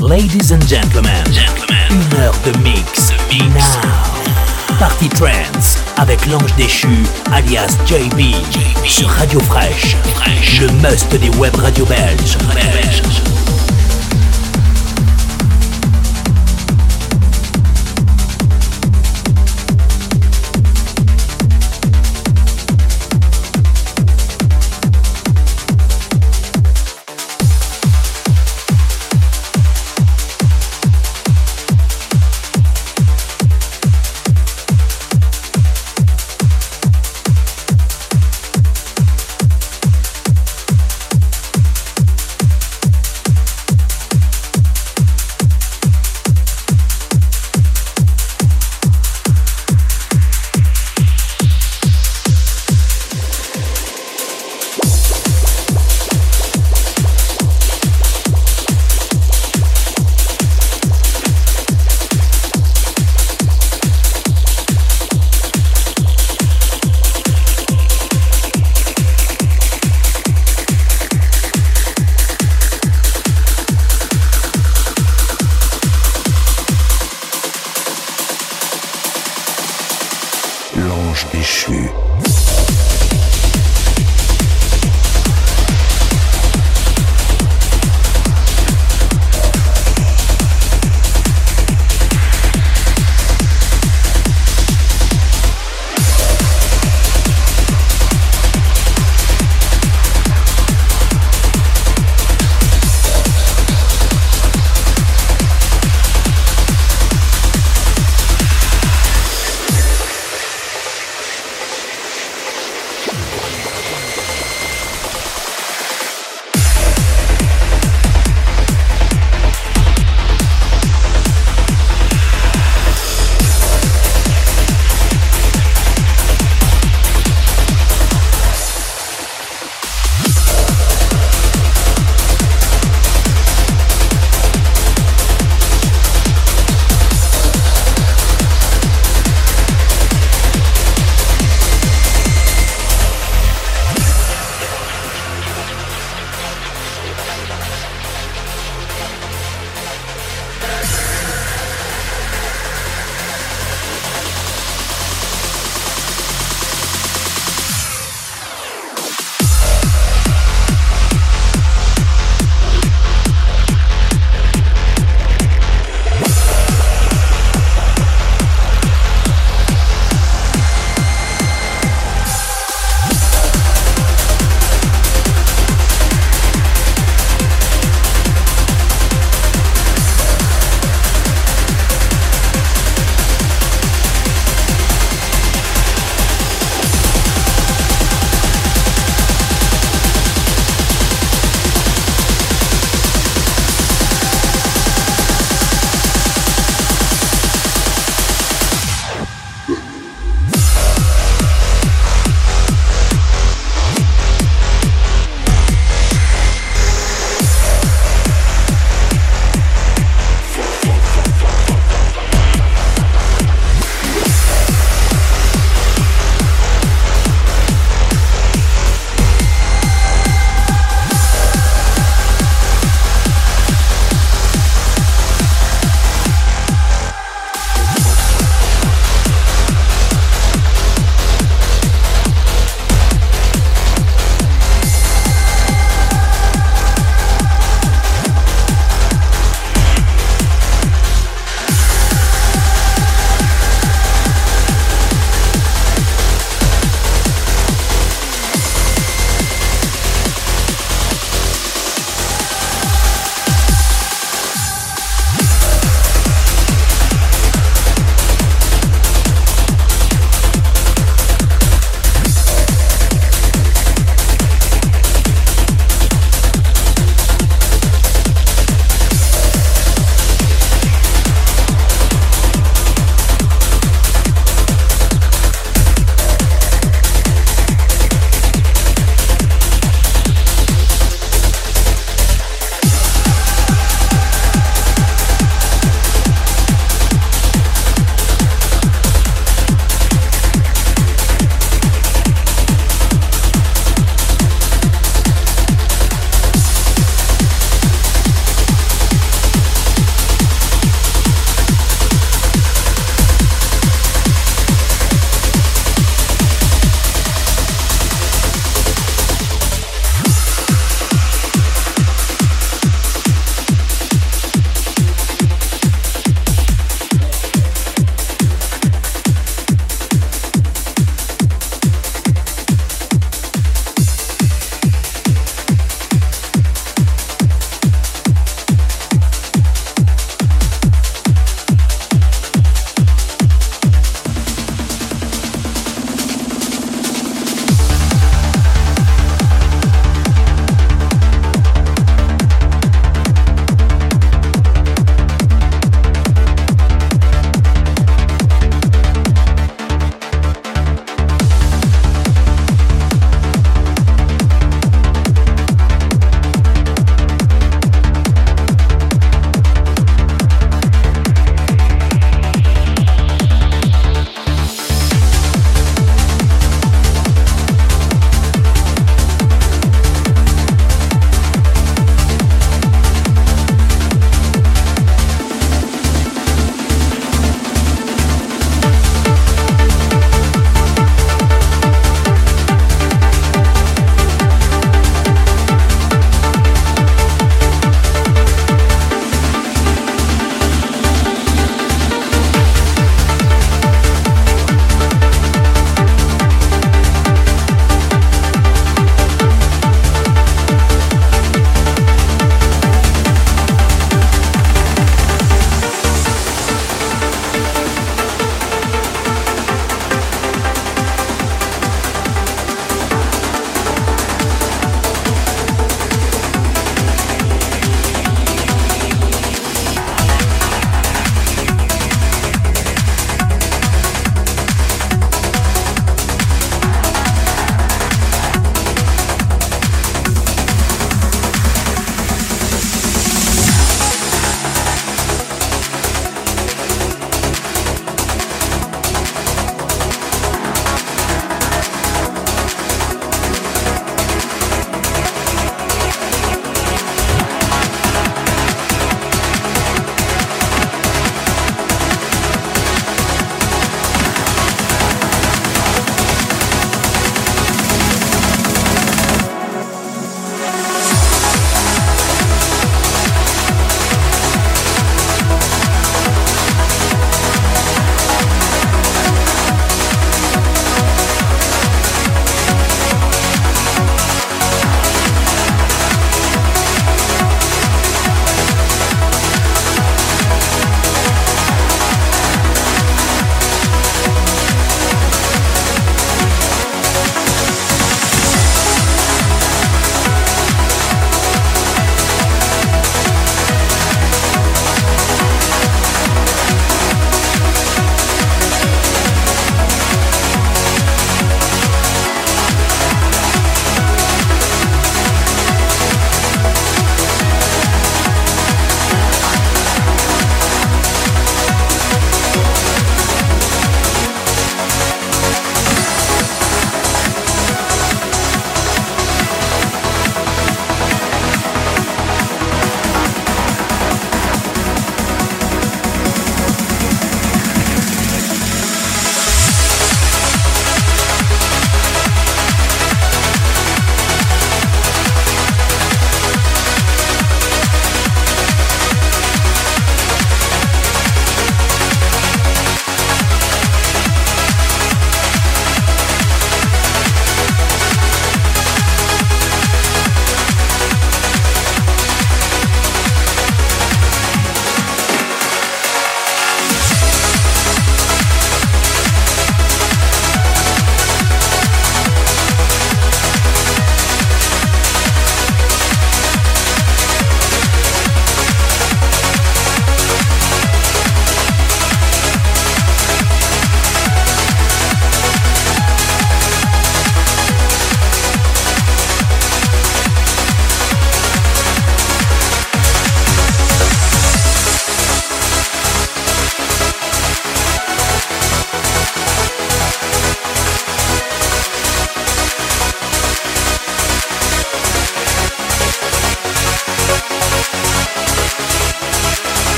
Ladies and gentlemen, gentlemen, une heure de mix. mix. Now. Party Trance avec l'ange déchu alias JB, sur Radio Fresh. Le must des web radio belges.